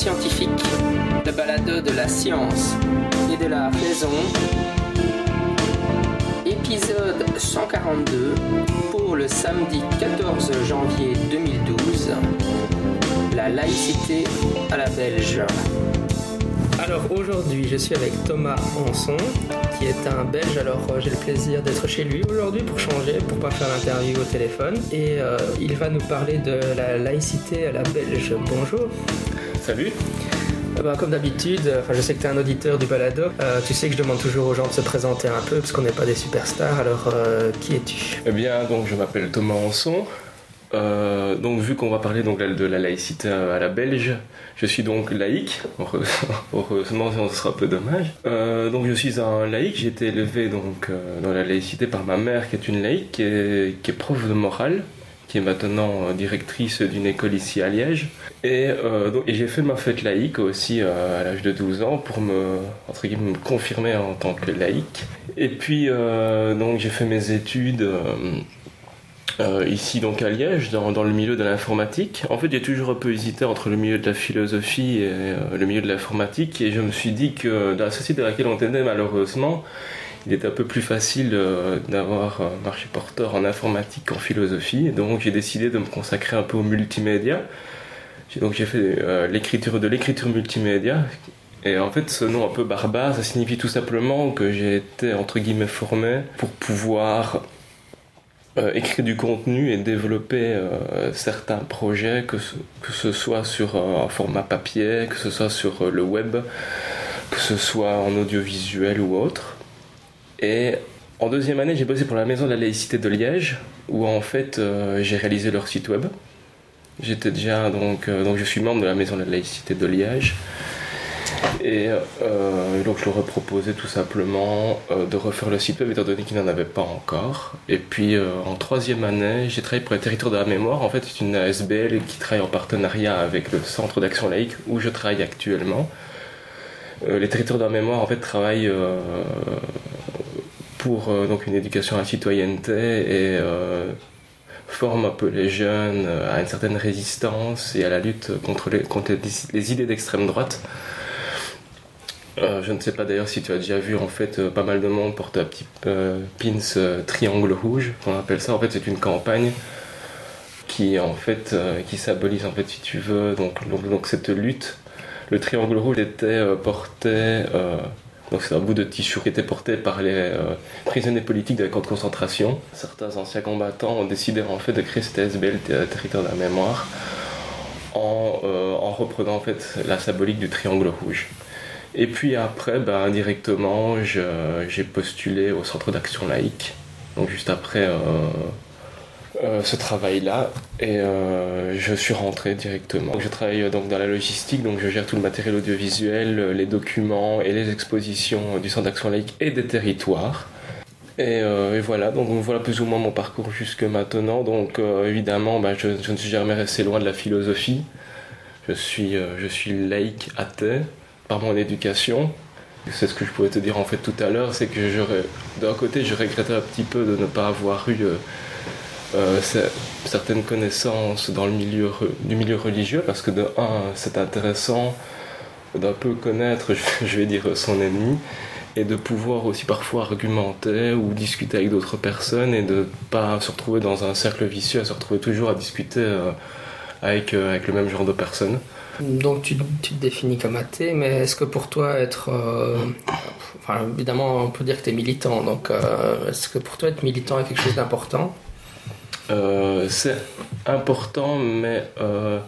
Scientifique, le balado de la science et de la raison. Épisode 142 pour le samedi 14 janvier 2012. La laïcité à la belge. Alors aujourd'hui, je suis avec Thomas Hanson, qui est un Belge. Alors euh, j'ai le plaisir d'être chez lui aujourd'hui pour changer, pour pas faire l'interview au téléphone. Et euh, il va nous parler de la laïcité à la belge. Bonjour. Salut. Eh ben, comme d'habitude, euh, enfin, je sais que tu es un auditeur du balado. Euh, tu sais que je demande toujours aux gens de se présenter un peu parce qu'on n'est pas des superstars. Alors, euh, qui es-tu? Eh bien, donc je m'appelle Thomas Hanson. Euh, donc vu qu'on va parler donc de la laïcité à la belge, je suis donc laïque. Heureusement, sinon ce sera un peu dommage. Euh, donc je suis un laïque. J'ai été élevé donc euh, dans la laïcité par ma mère qui est une laïque, qui est, qui est prof de morale, qui est maintenant euh, directrice d'une école ici à Liège. Et, euh, et j'ai fait ma fête laïque aussi euh, à l'âge de 12 ans pour me, entre guillemets, me confirmer en tant que laïque. Et puis euh, j'ai fait mes études. ici donc à Liège, dans, le milieu de l'informatique. En fait, j'ai toujours un peu hésité entre le milieu de la philosophie et le milieu de l'informatique, et je me suis dit que dans la société dans laquelle on était, malheureusement, il était un peu plus facile d'avoir marché porteur en informatique qu'en philosophie. Et donc, j'ai décidé de me consacrer un peu au multimédia. Donc, j'ai fait euh, l'écriture de l'écriture multimédia. Et en fait, ce nom un peu barbare, ça signifie tout simplement que j'ai été entre guillemets formé pour pouvoir euh, écrire du contenu et développer euh, certains projets, que ce, que ce soit sur un format papier, que ce soit sur le web, que ce soit en audiovisuel ou autre. Et en deuxième année, j'ai bossé pour la Maison de la laïcité de Liège, où en fait j'ai réalisé leur site web. J'étais déjà donc, euh, donc je suis membre de la Maison de la laïcité de Liège. Et euh, donc je leur ai proposé tout simplement euh, de refaire le site web étant donné qu'ils n'en avaient pas encore. Et puis en troisième année, j'ai travaillé pour les territoires de la mémoire. En fait, c'est une ASBL qui travaille en partenariat avec le Centre d'action laïque où je travaille actuellement. Les territoires de la mémoire en fait travaillent pour donc une éducation à la citoyenneté et forment un peu les jeunes euh, à une certaine résistance et à la lutte contre les, contre les, idées d'extrême droite. Euh, je ne sais pas d'ailleurs si tu as déjà vu en fait euh, pas mal de monde porter un petit euh, triangle rouge, on appelle ça. En fait, c'est une campagne qui en fait qui symbolise en fait si tu veux donc donc, donc cette lutte. Le triangle rouge était porté donc c'est un bout de tissu qui était porté par les euh, prisonniers politiques de la camp de concentration. Certains anciens combattants ont décidé en fait de créer cette SBL ter- territoire de la mémoire en, euh, en reprenant la symbolique du triangle rouge. Et puis après, ben, indirectement, j'ai postulé au centre d'action laïque. Donc juste après euh, ce travail-là, et euh, je suis rentré directement. Je travaille donc dans la logistique, donc je gère tout le matériel audiovisuel, euh, les documents et les expositions du centre d'action laïque et des territoires. Et, voilà, donc voilà plus ou moins mon parcours jusque maintenant. Donc évidemment, ben, je, ne suis jamais resté loin de la philosophie. Je suis, je suis laïque athée par mon éducation. C'est ce que je pouvais te dire en fait tout à l'heure, c'est que d'un côté, je regrettais un petit peu de ne pas avoir eu euh, ce- certaines connaissances dans le milieu, du milieu religieux, parce que de un, c'est intéressant d'un peu connaître, je- vais dire, son ennemi, et de pouvoir aussi parfois argumenter ou discuter avec d'autres personnes et de pas se retrouver dans un cercle vicieux, à se retrouver toujours à discuter euh, avec, euh, avec le même genre de personnes. Donc, tu, te définis comme athée, mais est-ce que pour toi, être. Enfin, évidemment, on peut dire que tu es militant. Donc, est-ce que pour toi, être militant est quelque chose d'important? Euh, c'est important, mais euh,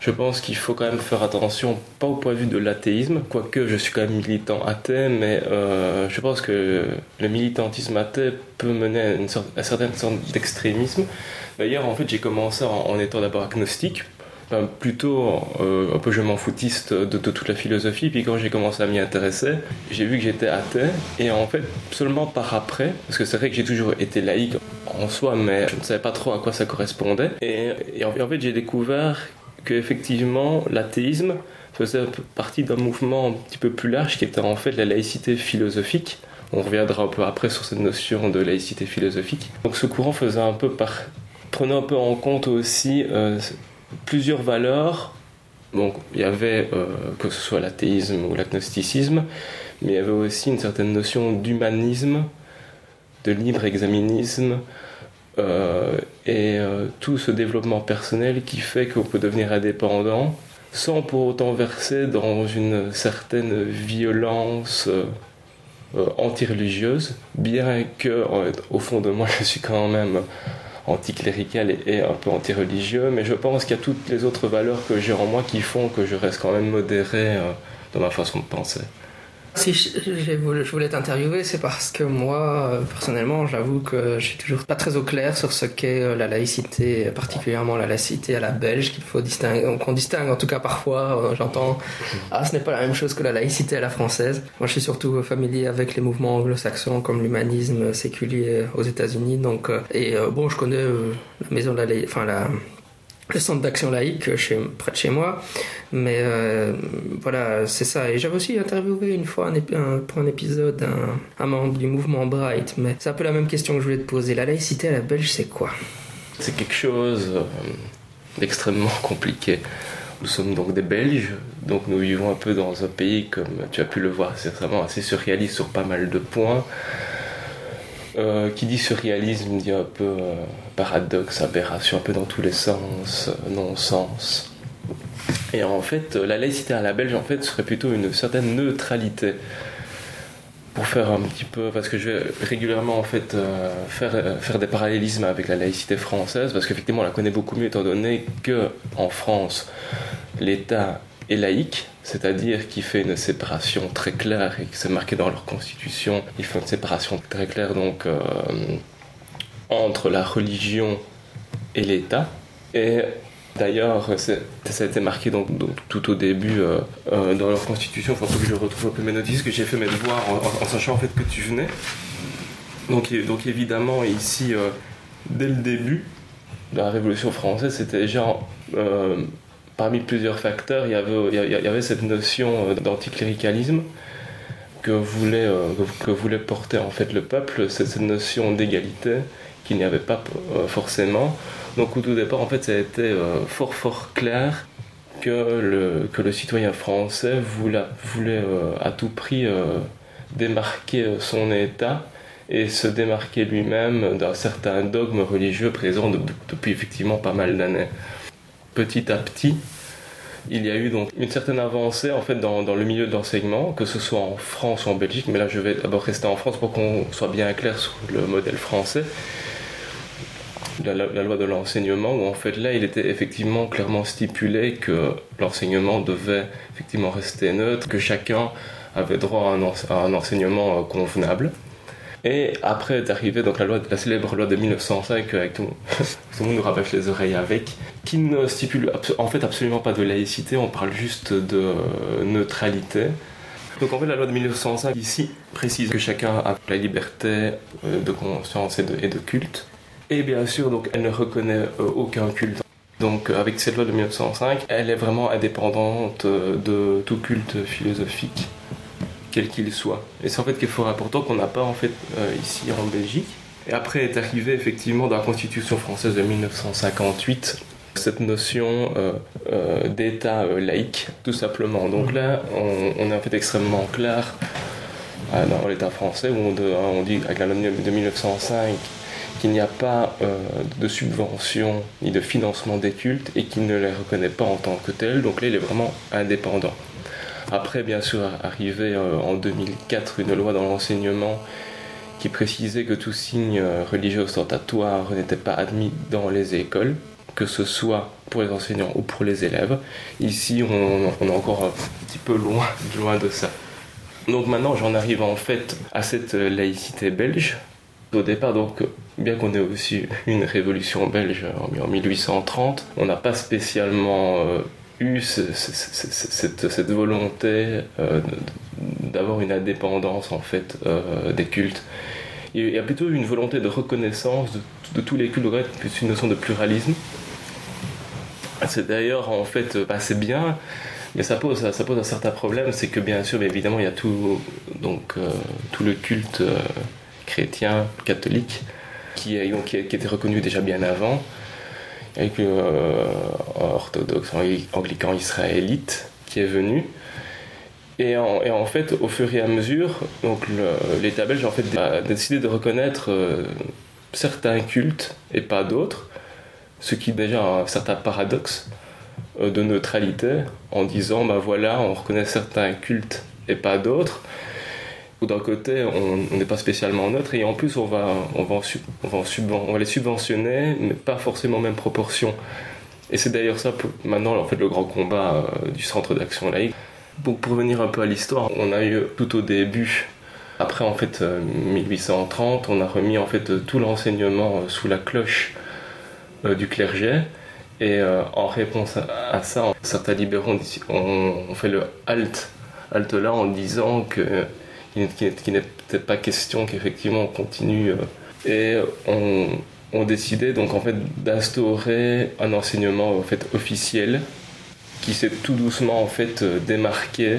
je pense qu'il faut quand même faire attention, pas au point de vue de l'athéisme, quoique je suis quand même militant athée, mais euh, je pense que le militantisme athée peut mener à une, certaine sorte d'extrémisme. D'ailleurs, en fait, j'ai commencé en, en étant d'abord agnostique, enfin, plutôt euh, un peu je m'en foutiste de, toute la philosophie, puis quand j'ai commencé à m'y intéresser, j'ai vu que j'étais athée, et en fait, seulement par après, parce que c'est vrai que j'ai toujours été laïque en soi, mais je ne savais pas trop à quoi ça correspondait. Et, en, fait, j'ai découvert que effectivement, l'athéisme faisait partie d'un mouvement un petit peu plus large qui était en fait la laïcité philosophique. On reviendra un peu après sur cette notion de laïcité philosophique. Donc ce courant faisait un peu par... prenait un peu en compte aussi euh, plusieurs valeurs. Donc il y avait, que ce soit l'athéisme ou l'agnosticisme, mais il y avait aussi une certaine notion d'humanisme, de libre examinisme, et tout ce développement personnel qui fait qu'on peut devenir indépendant sans pour autant verser dans une certaine violence euh, anti-religieuse, bien que au fond de moi je suis quand même anticlérical et, un peu anti-religieux, mais je pense qu'il y a toutes les autres valeurs que j'ai en moi qui font que je reste quand même modéré euh, dans ma façon de penser. Si je, voulais t'interviewer, c'est parce que moi, euh, personnellement, j'avoue que je suis toujours pas très au clair sur ce qu'est euh, la laïcité, particulièrement la laïcité à la belge, qu'il faut distinguer, qu'on distingue en tout cas parfois. Euh, j'entends, ah, ce n'est pas la même chose que la laïcité à la française. Moi, je suis surtout familier avec les mouvements anglo-saxons comme l'humanisme séculier aux États-Unis. Donc, et bon, je connais la maison de la, enfin la le centre d'action laïque près de chez moi. Mais euh, voilà, c'est ça. Et j'avais aussi interviewé une fois un, pour un épisode un, membre du mouvement Bright. Mais c'est un peu la même question que je voulais te poser. La laïcité à la Belge, c'est quoi? C'est quelque chose euh, d'extrêmement compliqué. Nous sommes donc des Belges, donc nous vivons un peu dans un pays, comme tu as pu le voir récemment, assez surréaliste sur pas mal de points. Euh, qui dit surréalisme dit un peu euh, paradoxe, aberration, un peu dans tous les sens, euh, non-sens. Et en fait, la laïcité à la belge, en fait, serait plutôt une certaine neutralité. Pour faire un petit peu, parce que je vais régulièrement en fait faire, faire des parallélismes avec la laïcité française, parce qu'effectivement on la connaît beaucoup mieux étant donné que en France, l'État est laïque, c'est-à-dire qu'il fait une séparation très claire et que c'est marqué dans leur constitution. Il fait une séparation très claire donc euh, entre la religion et l'État. Et D'ailleurs, ça a été marqué donc, tout au début euh, euh, dans leur constitution. Il faut que je retrouve un peu mes notices, que j'ai fait mes devoirs en, sachant en fait que tu venais. Donc, donc évidemment, ici, dès le début de la Révolution française, c'était genre parmi plusieurs facteurs, il y avait, cette notion euh, d'anticléricalisme que voulait, euh, que voulait porter en fait le peuple, cette notion d'égalité qu'il n'y avait pas euh, forcément. Donc au tout départ, en fait, ça a été fort fort clair que le, citoyen français voulait, voulait à tout prix démarquer son État et se démarquer lui-même d'un certain dogme religieux présent depuis effectivement pas mal d'années petit à petit, il y a eu donc une certaine avancée en fait dans, le milieu de l'enseignement, que ce soit en France ou en Belgique, mais là je vais d'abord rester en France pour qu'on soit bien clair sur le modèle français. La, loi de l'enseignement, où en fait là il était effectivement clairement stipulé que l'enseignement devait effectivement rester neutre, que chacun avait droit à un enseignement euh, convenable. Et après est arrivée donc la, loi, la célèbre loi de 1905 avec tout, le monde nous rabâche les oreilles avec, qui ne stipule en fait absolument pas de laïcité, on parle juste de euh, neutralité. Donc en fait la loi de 1905 ici précise que chacun a la liberté euh, de conscience et de, et de culte. Et bien sûr donc elle ne reconnaît euh, aucun culte. Donc avec cette loi de 1905, elle est vraiment indépendante de tout culte philosophique quel qu'il soit. Et c'est en fait qu'il faut important qu'on n'a pas en fait euh, ici en Belgique. Et après est arrivé effectivement dans la Constitution française de 1958 cette notion euh, euh, d'État laïque, tout simplement. Donc là, on, est en fait extrêmement clair dans l'État français où on, dit avec la loi de 1905 qu'il n'y a pas de subvention ni de financement des cultes et qu'il ne les reconnaît pas en tant que tels. Donc là, il est vraiment indépendant. Après, bien sûr, arrivait euh, en 2004 une loi dans l'enseignement qui précisait que tout signe euh, religieux ostentatoire n'était pas admis dans les écoles, que ce soit pour les enseignants ou pour les élèves. Ici, on, est encore un petit peu loin, loin de ça. Donc maintenant, j'en arrive en fait à cette laïcité belge. Au départ, donc, bien qu'on ait aussi une révolution belge en 1830, on n'a pas spécialement eu cette, volonté euh, d'avoir une indépendance en fait euh, des cultes. Il y a plutôt une volonté de reconnaissance de, tous les cultes, plus une notion de pluralisme. C'est d'ailleurs en fait assez bien, mais ça pose, un certain problème, c'est que bien sûr, évidemment, il y a tout, donc, euh, tout le culte chrétien, catholique, qui, qui, qui était reconnu déjà bien avant avec euh, orthodoxe, anglican israélite qui est venu. Et en, et fait, au fur et à mesure, donc l'État belge en fait, a décidé de reconnaître euh, certains cultes et pas d'autres, ce qui est déjà un certain paradoxe euh, de neutralité, en disant, bah voilà, on reconnaît certains cultes et pas d'autres. D'un côté, on n'est pas spécialement neutre, et en plus, on va, on, va on, va on les subventionner, mais pas forcément en même proportion. Et c'est d'ailleurs ça, maintenant, en fait, le grand combat euh, du Centre d'action laïque. Pour revenir un peu à l'histoire, on a eu tout au début, après en fait 1830, euh, on a remis en fait tout l'enseignement euh, sous la cloche du clergé. Et en réponse à, ça, certains libéraux ont, fait le halt, halt là en disant que qui n'était pas question qu'effectivement on continue. et on, décidé donc en fait d'instaurer un enseignement en fait officiel qui s'est tout doucement en fait euh, démarqué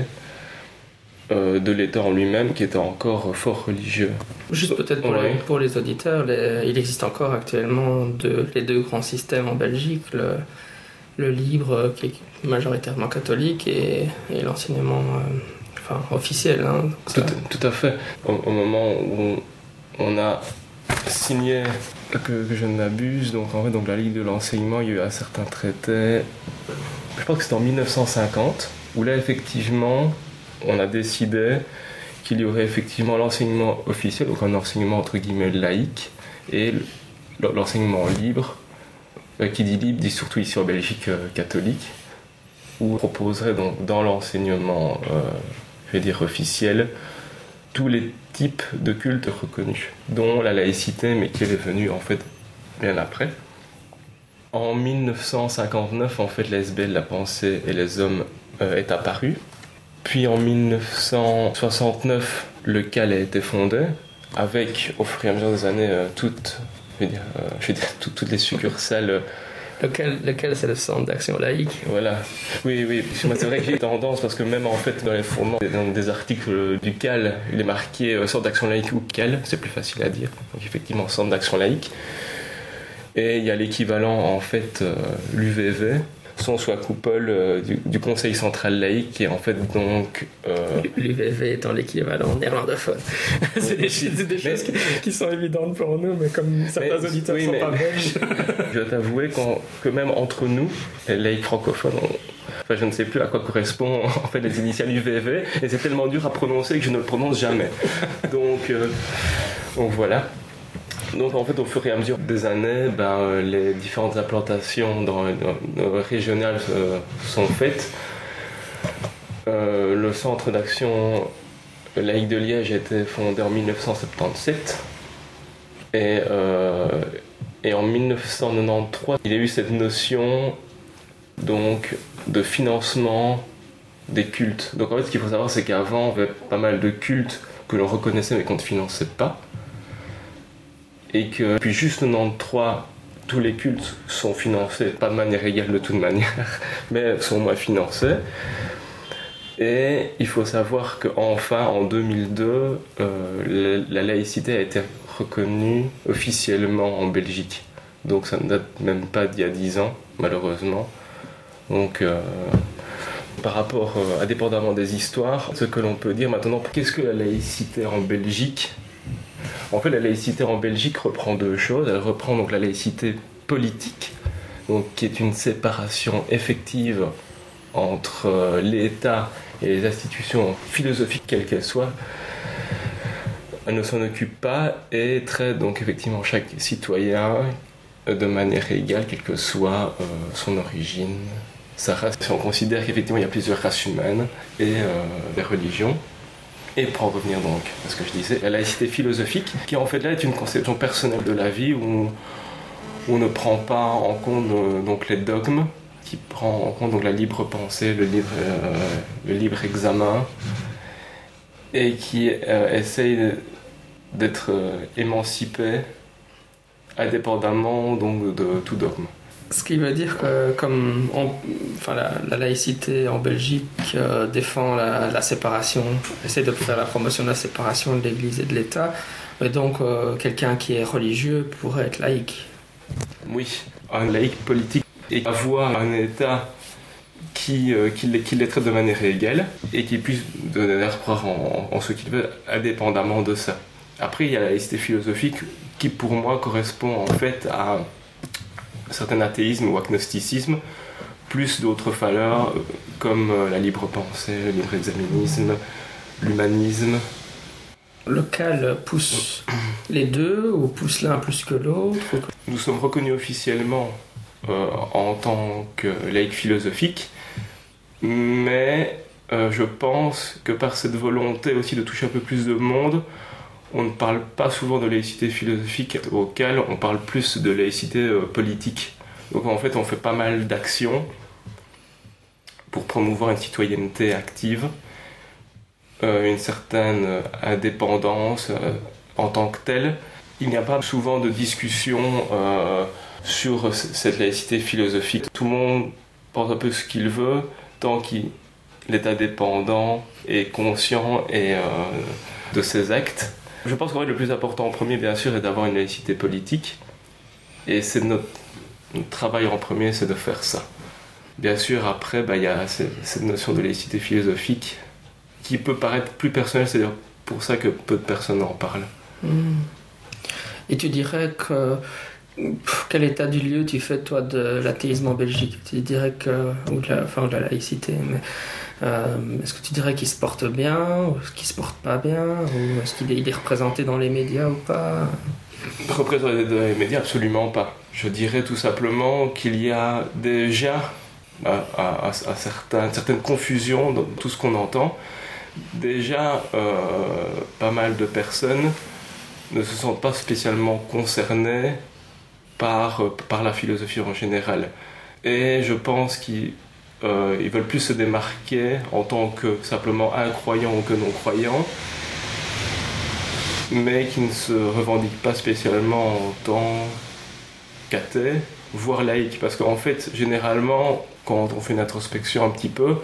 euh, de l'État en lui-même qui était encore fort religieux. Juste peut-être pour, les, pour les auditeurs, il existe encore actuellement les deux grands systèmes en Belgique, le, le libre qui est majoritairement catholique et, l'enseignement euh, enfin, officiel. Hein, tout, à fait. Au, moment où on a signé que, je ne m'abuse, donc en fait, donc la Ligue de l'enseignement, il y a eu un certain traité, je pense que c'était en 1950, où là, effectivement, on a décidé qu'il y aurait effectivement l'enseignement officiel, donc un enseignement entre guillemets laïque, et l'enseignement libre, euh, qui dit libre dit surtout ici en Belgique euh, catholique, où on proposerait donc dans l'enseignement, euh, je vais dire officiel, tous les types de cultes reconnus, dont la laïcité, mais qui est venue en fait bien après. En 1959, en fait, l'SBL, la pensée et les hommes euh, est apparu. Puis en 1969, le CAL a été fondé, avec au fur et à mesure des années euh, toutes, je dire, euh, toutes les succursales Lequel, c'est le centre d'action laïque Voilà. Oui, oui. C'est vrai que j'ai tendance, parce que même en fait, dans les fondements, dans des articles du CAL, il est marqué euh, centre d'action laïque ou CAL, c'est plus facile à dire. Donc effectivement, centre d'action laïque. Et il y a l'équivalent, en fait, euh, l'UVV, son soit coupole euh, du, Conseil central laïque, qui est en fait donc. Euh... L'UVV étant l'équivalent néerlandophone. c'est des, choses qui, sont évidentes pour nous, mais comme certains auditeurs ne sont pas belges. je dois t'avouer que même entre nous, les laïcs francophones, Enfin, je ne sais plus à quoi correspond en fait les initiales UVV, et c'est tellement dur à prononcer que je ne le prononce jamais. Donc, euh, donc voilà. Donc en fait, au fur et à mesure des années, ben, euh, les différentes implantations régionales euh, sont faites. Euh, le centre d'action laïque de Liège a été fondé en 1977. Et, et, en 1993, il y a eu cette notion donc, de financement des cultes. Donc en fait, ce qu'il faut savoir, c'est qu'avant, on avait pas mal de cultes que l'on reconnaissait mais qu'on ne finançait pas et que puis juste 93 tous les cultes sont financés, pas de manière égale de toute manière, mais sont moins financés. Et il faut savoir qu'enfin, en 2002, euh, la, laïcité a été reconnue officiellement en Belgique. Donc ça ne date même pas d'il y a 10 ans, malheureusement. Donc euh, par rapport, euh, indépendamment des histoires, ce que l'on peut dire maintenant, qu'est-ce que la laïcité en Belgique? En fait, la laïcité en Belgique reprend deux choses. Elle reprend donc la laïcité politique, donc, qui est une séparation effective entre euh, l'État et les institutions philosophiques, quelles qu'elles soient. Elle ne s'en occupe pas et traite donc effectivement chaque citoyen de manière égale, quelle que soit euh, son origine, sa race. On considère qu'effectivement il y a plusieurs races humaines et euh, des religions. Et pour en revenir donc à ce que je disais, la laïcité philosophique, qui en fait là est une conception personnelle de la vie où on, ne prend pas en compte euh, donc les dogmes, qui prend en compte la libre pensée, le libre, euh, examen, et qui euh, essaye d'être émancipé indépendamment de tout dogme. Ce qui veut dire que comme enfin, la, laïcité en Belgique euh, défend la, séparation, essaie de faire la promotion de la séparation de l'Église et de l'État, mais donc euh, quelqu'un qui est religieux pourrait être laïque. Oui, un laïc politique et avoir un État qui, euh, qui, les, traite de manière égale et qui puisse donner l'air croire en, ce qu'il veut, indépendamment de ça. Après, il y a la laïcité philosophique qui, pour moi, correspond en fait à certain athéisme ou agnosticisme, plus d'autres valeurs euh, comme euh, la libre pensée, le libre examinisme, l'humanisme. Local pousse les deux ou pousse l'un plus que l'autre Nous sommes reconnus officiellement euh, en tant que laïc philosophique, mais euh, je pense que par cette volonté aussi de toucher un peu plus de monde, on ne parle pas souvent de laïcité philosophique auquel on parle plus de laïcité euh, politique. Donc en fait, on fait pas mal d'actions pour promouvoir une citoyenneté active, euh, une certaine indépendance euh, en tant que telle. Il n'y a pas souvent de discussion sur cette laïcité philosophique. Tout le monde pense un peu ce qu'il veut tant qu'il est indépendant et conscient et, de ses actes. Je pense qu'en fait, le plus important en premier, bien sûr, est d'avoir une laïcité politique. Et c'est notre, notre, travail en premier, c'est de faire ça. Bien sûr, après, bah, il y a cette notion de laïcité philosophique qui peut paraître plus personnelle, c'est pour ça que peu de personnes en parlent. Mmh. Et tu dirais que quel état du lieu tu fais toi de l'athéisme en Belgique? Tu dirais que ou de la, enfin de la laïcité, euh, est-ce que tu dirais qu'il se porte bien ou est-ce qu'il se porte pas bien ou est-ce qu'il est, représenté dans les médias ou pas? Représenté dans les médias, absolument pas. Je dirais tout simplement qu'il y a déjà à, à, à certaines confusions dans tout ce qu'on entend. Déjà, euh, pas mal de personnes ne se sentent pas spécialement concernées par, par la philosophie en général. Et je pense qu'ils euh, veulent plus se démarquer en tant que simplement incroyants ou que non-croyants, mais qui ne se revendiquent pas spécialement en tant qu'athées, voire laïcs. Parce qu'en fait, généralement, quand on fait une introspection un petit peu,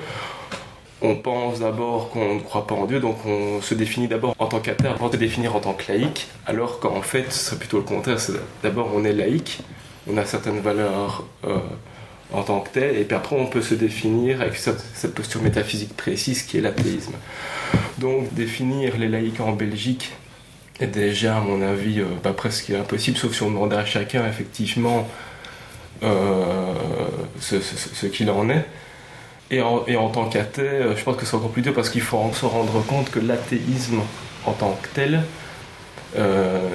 on pense d'abord qu'on ne croit pas en Dieu, donc on se définit d'abord en tant qu'athée avant de définir en tant que laïque, alors qu'en fait, ce serait plutôt le contraire. D'abord, on est laïque, on a certaines valeurs euh, en tant que tel, et puis après, on peut se définir avec cette, posture métaphysique précise qui est l'athéisme. Donc, définir les laïcs en Belgique est déjà, à mon avis, euh, presque impossible, sauf si on demandait à chacun, effectivement, euh, ce qu'il en est. Et en, tant qu'athée, je pense que c'est encore plus dur parce qu'il faut se rendre compte que l'athéisme en tant que tel euh,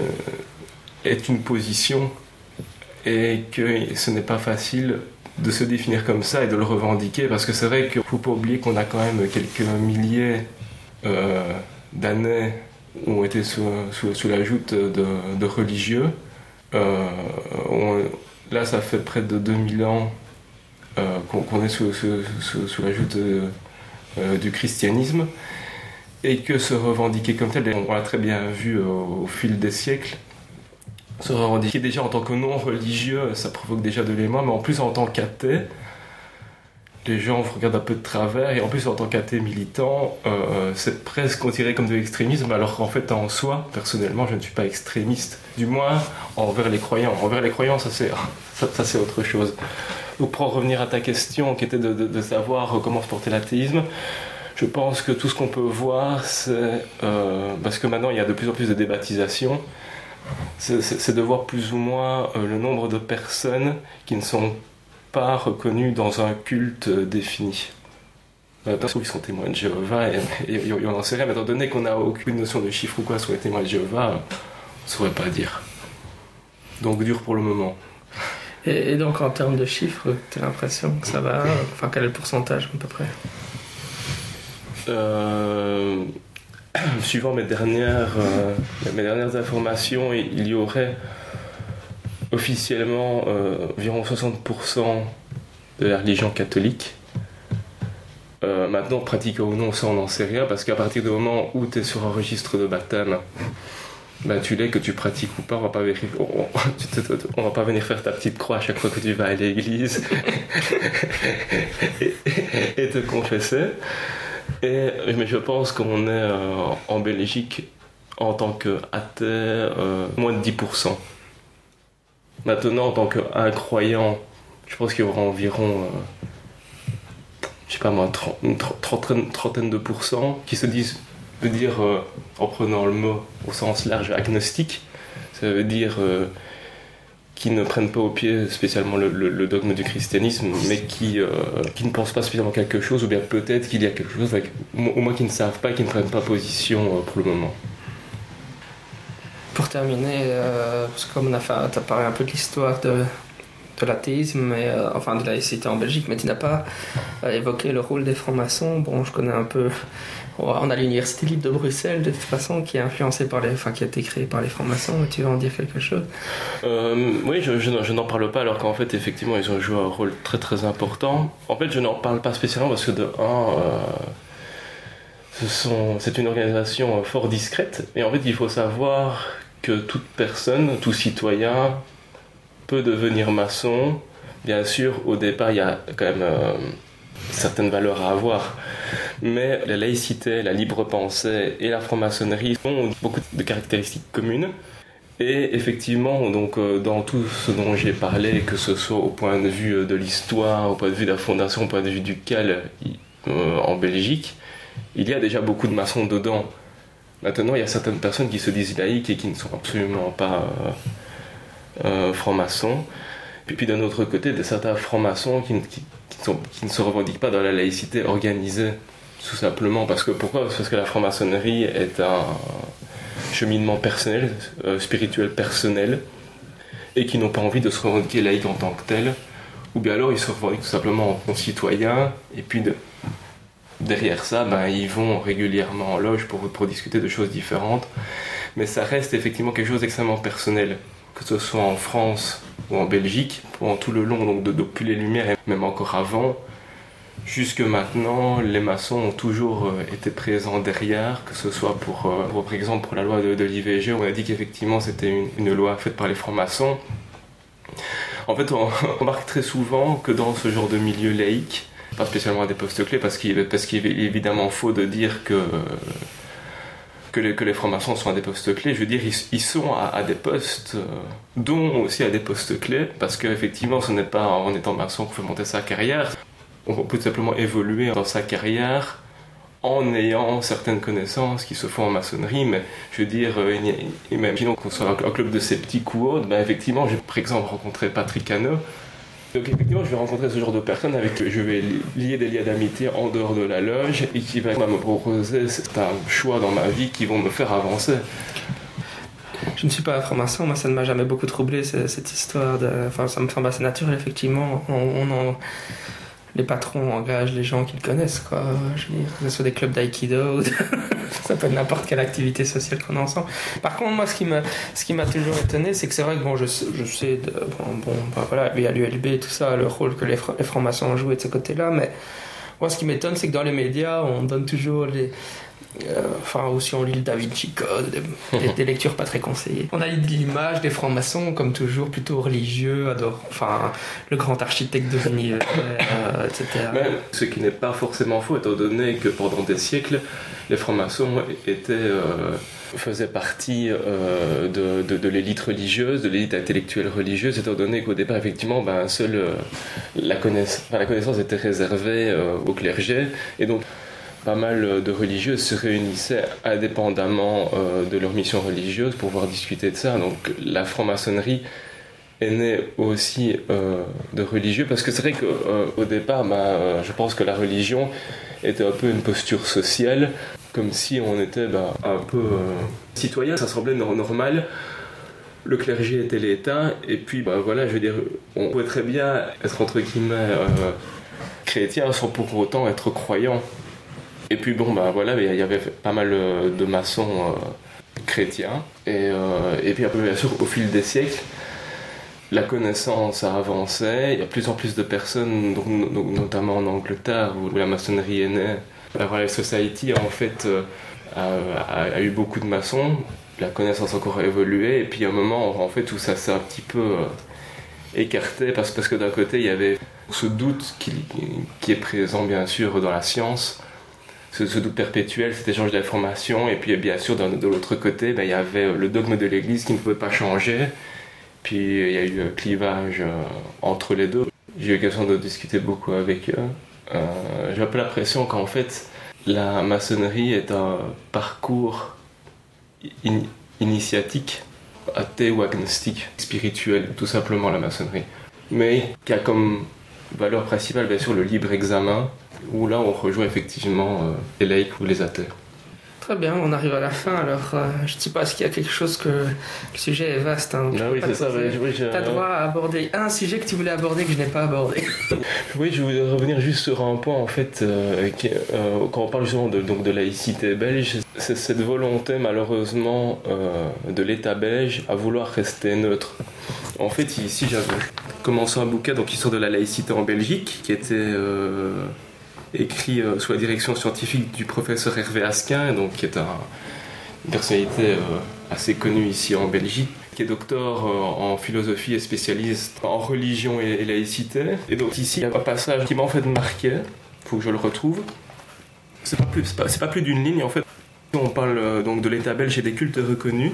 est une position et que ce n'est pas facile de se définir comme ça et de le revendiquer parce que c'est vrai qu'il ne faut pas oublier qu'on a quand même quelques milliers euh, d'années où on était sous, sous, sous la joute de, religieux. Euh, là, ça fait près de 2000 ans euh, qu'on qu est sous, sous, la joute euh, du christianisme et que se revendiquer comme tel, on l'a très bien vu au, fil des siècles, se revendiquer déjà en tant que non religieux, ça provoque déjà de l'émoi, mais en plus en tant qu'athée, les gens vous regardent un peu de travers, et en plus en tant qu'athée militant, euh, c'est presque considéré comme de l'extrémisme, alors qu'en fait en soi, personnellement, je ne suis pas extrémiste, du moins envers les croyants. Envers les croyants, ça c'est autre chose. Pour en revenir à ta question, qui était de, savoir comment se porter l'athéisme, je pense que tout ce qu'on peut voir, c'est euh, parce que maintenant il y a de plus en plus de débaptisation, c'est de voir plus ou moins euh, le nombre de personnes qui ne sont pas reconnues dans un culte défini. Euh, parce qu'ils sont témoins de Jéhovah et, on en sait rien, mais étant donné qu'on n'a aucune notion de chiffre ou quoi sur les témoins de Jéhovah, on ne saurait pas dire. Donc dur pour le moment. Et, donc en termes de chiffres, tu as l'impression que ça va Enfin, quel est le pourcentage à peu près? Euh, suivant mes dernières, euh, mes dernières informations, il y aurait officiellement euh, environ 60% de la religion catholique. Maintenant, pratique ou non, ça on n'en sait rien, parce qu'à partir du moment où tu es sur un registre de baptême, bah, tu l'es, que tu pratiques ou pas, on va pas vérifier, on, on, va pas venir faire ta petite croix à chaque fois que tu vas à l'église et, te confesser. Et, mais je pense qu'on est euh, en Belgique en tant qu'athée euh, moins de 10%. Maintenant, en tant qu'incroyant, je pense qu'il y aura environ, je sais pas moi, une trentaine, de pourcents qui se disent, veut dire, en prenant le mot au sens large, agnostique, ça veut dire qui ne prennent pas au pied spécialement le, dogme du christianisme, mais qui, euh, qui ne pensent pas spécialement quelque chose, ou bien peut-être qu'il y a quelque chose, au moins qui ne savent pas, qui ne prennent pas position euh, pour le moment. Pour terminer, euh, parce que comme on a fait, as parlé un peu de l'histoire de, de l'athéisme, mais, enfin de la laïcité en Belgique, mais tu n'as pas évoqué le rôle des francs-maçons. Bon, je connais un peu on a l'université libre de Bruxelles de toute façon qui est influencée par les, enfin qui a été créée par les francs-maçons. Tu veux en dire quelque chose? Euh, Oui, je, n'en parle pas alors qu'en fait effectivement ils ont joué un rôle très très important. En fait, je n'en parle pas spécialement parce que de un, euh, c'est une organisation fort discrète. Et en fait, il faut savoir que toute personne, tout citoyen peut devenir maçon. Bien sûr, au départ, il y a quand même euh, certaines valeurs à avoir. Mais la laïcité, la libre pensée et la franc-maçonnerie ont beaucoup de caractéristiques communes. Et effectivement, donc, euh, dans tout ce dont j'ai parlé, que ce soit au point de vue euh, de l'histoire, au point de vue de la fondation, au point de vue du CAL en Belgique, il y a déjà beaucoup de maçons dedans. Maintenant, il y a certaines personnes qui se disent laïques et qui ne sont absolument pas francs-maçons. Et puis d'un autre côté, des certains francs-maçons qui, qui, ne se revendiquent pas dans la laïcité organisée tout simplement. Parce que pourquoi? Parce que la franc-maçonnerie est un cheminement personnel, euh, spirituel personnel, et qui n'ont pas envie de se revendiquer laïque en tant que tel, ou bien alors ils se revendiquent tout simplement en concitoyens, et puis derrière ça, ben, ils vont régulièrement en loge pour, pour discuter de choses différentes, mais ça reste effectivement quelque chose d'extrêmement personnel, que ce soit en France ou en Belgique, pendant tout le long donc de, depuis les Lumières, et même encore avant, Jusque maintenant, les maçons ont toujours euh, été présents derrière, que ce soit pour, euh, par exemple, pour la loi de, l'IVG, on a dit qu'effectivement c'était une, loi faite par les francs-maçons. En fait, on remarque très souvent que dans ce genre de milieu laïque, pas spécialement à des postes clés, parce qu'il est évidemment faux de dire que, que les, que les francs-maçons sont à des postes clés. Je veux dire, ils, sont à, des postes, euh, dont aussi à des postes clés, parce qu'effectivement, ce n'est pas en étant maçon qu'on fait monter sa carrière on peut tout simplement évoluer dans sa carrière en ayant certaines connaissances qui se font en maçonnerie, mais je veux dire, euh, imaginons qu'on soit un club de sceptiques ou autre, ben effectivement, j'ai par exemple rencontré Patrick Hano, donc effectivement, je vais rencontrer ce genre de personnes avec qui je vais lier des liens d'amitié en dehors de la loge et qui va me proposer certains choix dans ma vie qui vont me faire avancer. Je ne suis pas franc-maçon, moi ça ne m'a jamais beaucoup troublé cette histoire de... Enfin ça me semble assez naturel effectivement. on en les patrons engagent les gens qu'ils connaissent, quoi. Je veux dire, que ce soit des clubs d'aïkido, ça peut être n'importe quelle activité sociale qu'on a ensemble. Par contre, moi, ce qui m'a, toujours étonné, c'est que c'est vrai que bon, je, sais, de, bon, bon bah, voilà, il y a l'ULB tout ça, le rôle que les, les francs-maçons ont joué de ce côté-là, mais moi, ce qui m'étonne, c'est que dans les médias, on donne toujours les, enfin, aussi on lit le Da Vinci des, lectures pas très conseillées. On a l'image des francs-maçons, comme toujours, plutôt religieux, adore, enfin, le grand architecte de l'univers, euh, etc. ce qui n'est pas forcément faux, étant donné que pendant des siècles, les francs-maçons étaient. Euh, faisaient partie de, de, l'élite religieuse, de l'élite intellectuelle religieuse, étant donné qu'au départ, effectivement, ben, seule la, connaissance, la connaissance était réservée au clergé, et donc pas mal de religieux se réunissaient indépendamment euh, de leur mission religieuse pour pouvoir discuter de ça. Donc la franc-maçonnerie est née aussi euh, de religieux parce que c'est vrai qu'au départ, bah, je pense que la religion était un peu une posture sociale, comme si on était bah, un peu citoyen, ça semblait normal le clergé était l'État, et puis bah, voilà, je veux dire, on pouvait très bien être entre guillemets chrétien sans pour autant être croyant. Et puis bon, bah voilà, il y avait pas mal euh, de maçons euh, chrétiens. Et, euh, et puis bien sûr, au fil des siècles, la connaissance a avancé. Il y a plus en plus de personnes, donc, notamment en Angleterre, où la maçonnerie est née. La Royal Society, en fait, a, eu beaucoup de maçons. La connaissance a encore évolué. Et puis à un moment, en fait, tout ça s'est un petit peu écarté parce, parce que d'un côté, il y avait ce doute qui, qui, est présent, bien sûr, dans la science ce, doute perpétuel, cet échange d'informations. Et puis, bien sûr, de l'autre côté, ben, il y avait le dogme de l'Église qui ne pouvait pas changer. Puis il y a eu un clivage entre les deux. J'ai eu l'occasion de discuter beaucoup avec eux. J'ai un peu l'impression qu'en fait, la maçonnerie est un parcours initiatique, athée ou agnostique, spirituel, tout simplement la maçonnerie. Mais qui a comme valeur principale bien sûr le libre examen, où là on rejoint effectivement euh, les laïcs ou les athées. Très bien, on arrive à la fin. Alors, euh, je ne sais pas, est-ce qu'il y a quelque chose que le sujet est vaste. Hein, ah oui, c'est ça. tu as droit à aborder un sujet que tu voulais aborder que je n'ai pas abordé. oui, je voulais revenir juste sur un point en fait, euh, quand on parle justement de, donc, de laïcité belge, c'est cette volonté malheureusement de l'État belge à vouloir rester neutre. En fait, ici, j'avais commencé un bouquin donc histoire de la laïcité en Belgique, qui était euh, écrit euh, sous la direction scientifique du professeur Hervé Asquin, donc qui est une personnalité euh, assez connue ici en Belgique, qui est docteur en philosophie et spécialiste en religion et, laïcité. Et donc ici, il y a un passage qui m'a en fait marqué, faut que je le retrouve. C'est pas pas, pas plus d'une ligne en fait. On parle donc de l'État belge et des cultes reconnus.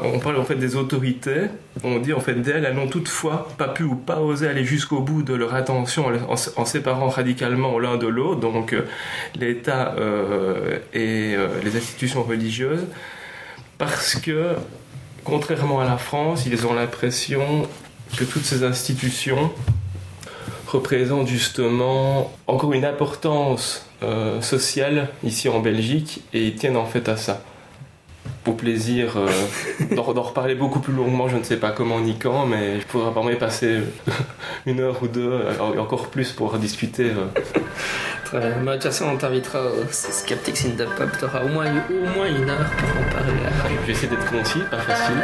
On parle en fait des autorités. On dit en fait d'elles, elles n'ont toutefois pas pu ou pas osé aller jusqu'au bout de leur intention en, séparant radicalement l'un de l'autre, donc euh, l'État euh, et euh, les institutions religieuses, parce que contrairement à la France, ils ont l'impression que toutes ces institutions représentent justement encore une importance sociale ici en Belgique et ils tiennent en fait à ça au plaisir euh, d'en reparler beaucoup plus longuement, je ne sais pas comment ni quand, mais il faudra vraiment y passer une heure ou deux, et encore plus pour discuter. Euh. Très bien. Bah, de toute façon, on t'invitera au Skeptics in the Pub, tu auras au moins, au moins une heure pour en parler. Je vais essayer d'être concis, pas facile.